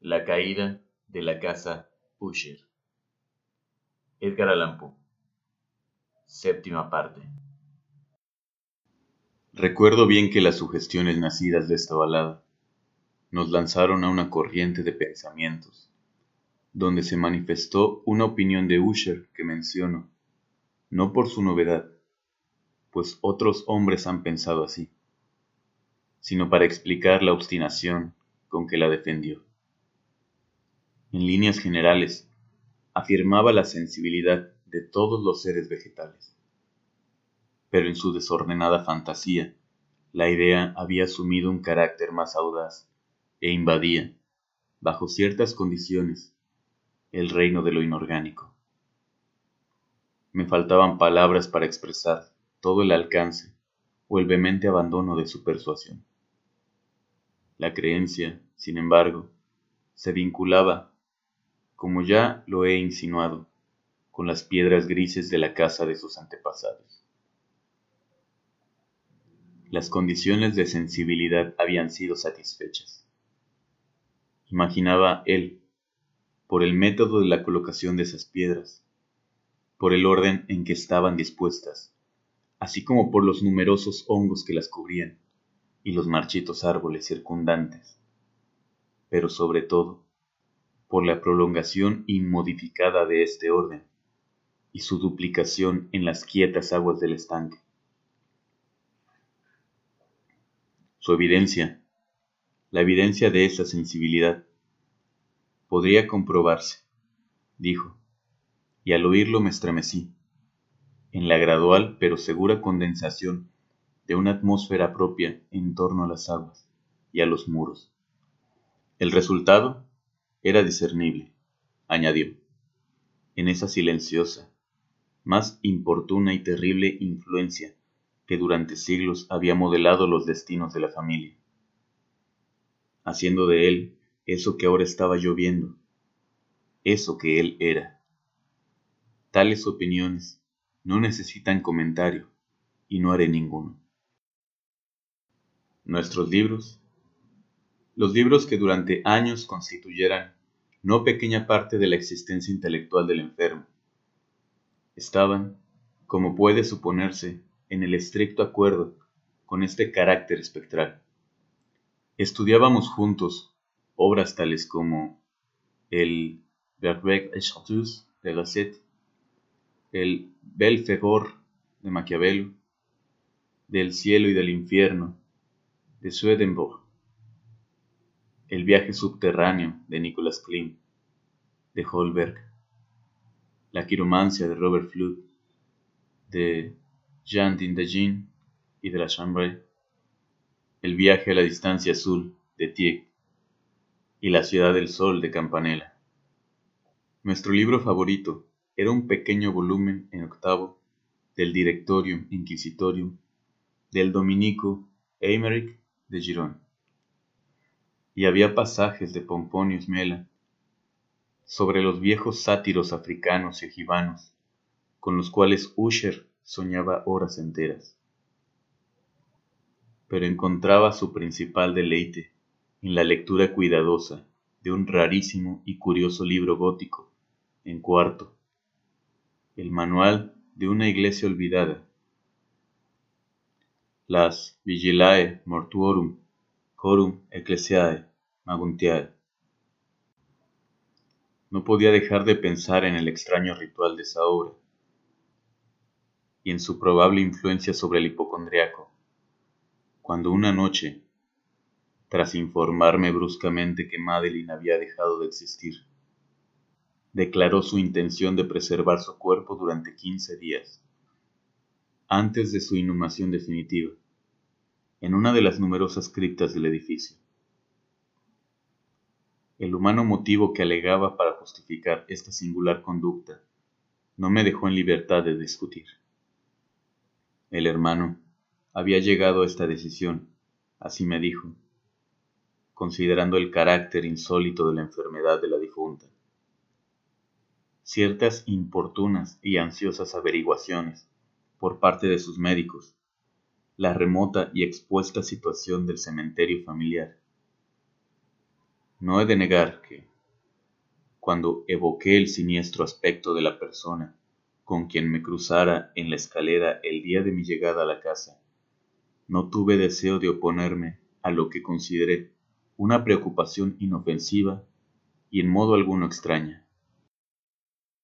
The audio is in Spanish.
La caída de la casa Usher. Edgar Allan Poe. Séptima parte. Recuerdo bien que las sugestiones nacidas de esta balada nos lanzaron a una corriente de pensamientos, donde se manifestó una opinión de Usher que menciono, no por su novedad, pues otros hombres han pensado así, sino para explicar la obstinación con que la defendió. En líneas generales, afirmaba la sensibilidad de todos los seres vegetales. Pero en su desordenada fantasía, la idea había asumido un carácter más audaz e invadía, bajo ciertas condiciones, el reino de lo inorgánico. Me faltaban palabras para expresar todo el alcance o el vehemente abandono de su persuasión. La creencia, sin embargo, se vinculaba como ya lo he insinuado, con las piedras grises de la casa de sus antepasados. Las condiciones de sensibilidad habían sido satisfechas. Imaginaba él, por el método de la colocación de esas piedras, por el orden en que estaban dispuestas, así como por los numerosos hongos que las cubrían y los marchitos árboles circundantes, pero sobre todo por la prolongación inmodificada de este orden y su duplicación en las quietas aguas del estanque. Su evidencia, la evidencia de esa sensibilidad, podría comprobarse, dijo, y al oírlo me estremecí, en la gradual pero segura condensación de una atmósfera propia en torno a las aguas y a los muros. El resultado era discernible, añadió, en esa silenciosa, más importuna y terrible influencia que durante siglos había modelado los destinos de la familia, haciendo de él eso que ahora estaba lloviendo, eso que él era. Tales opiniones no necesitan comentario y no haré ninguno. Nuestros libros los libros que durante años constituyeran no pequeña parte de la existencia intelectual del enfermo. Estaban, como puede suponerse, en el estricto acuerdo con este carácter espectral. Estudiábamos juntos obras tales como el Verbeck et Chartreuse de Gasset, el Belfegor de Maquiavelo, del cielo y del infierno de Swedenborg, el viaje subterráneo de Nicholas Klim, de Holberg, La quiromancia de Robert Flood, de Jean Dindagin y de la Chambray, El viaje a la distancia azul de Tieck y La ciudad del sol de Campanella. Nuestro libro favorito era un pequeño volumen en octavo del Directorium Inquisitorium del dominico Eimerick de Girón y había pasajes de Pomponius Mela sobre los viejos sátiros africanos y egibanos, con los cuales Usher soñaba horas enteras. Pero encontraba su principal deleite en la lectura cuidadosa de un rarísimo y curioso libro gótico, en cuarto, el manual de una iglesia olvidada, las Vigilae Mortuorum Corum Ecclesiae Maguntial. No podía dejar de pensar en el extraño ritual de esa obra y en su probable influencia sobre el hipocondriaco, cuando una noche, tras informarme bruscamente que Madeline había dejado de existir, declaró su intención de preservar su cuerpo durante quince días, antes de su inhumación definitiva, en una de las numerosas criptas del edificio el humano motivo que alegaba para justificar esta singular conducta no me dejó en libertad de discutir. El hermano había llegado a esta decisión, así me dijo, considerando el carácter insólito de la enfermedad de la difunta. Ciertas importunas y ansiosas averiguaciones por parte de sus médicos, la remota y expuesta situación del cementerio familiar, No he de negar que, cuando evoqué el siniestro aspecto de la persona con quien me cruzara en la escalera el día de mi llegada a la casa, no tuve deseo de oponerme a lo que consideré una preocupación inofensiva y en modo alguno extraña.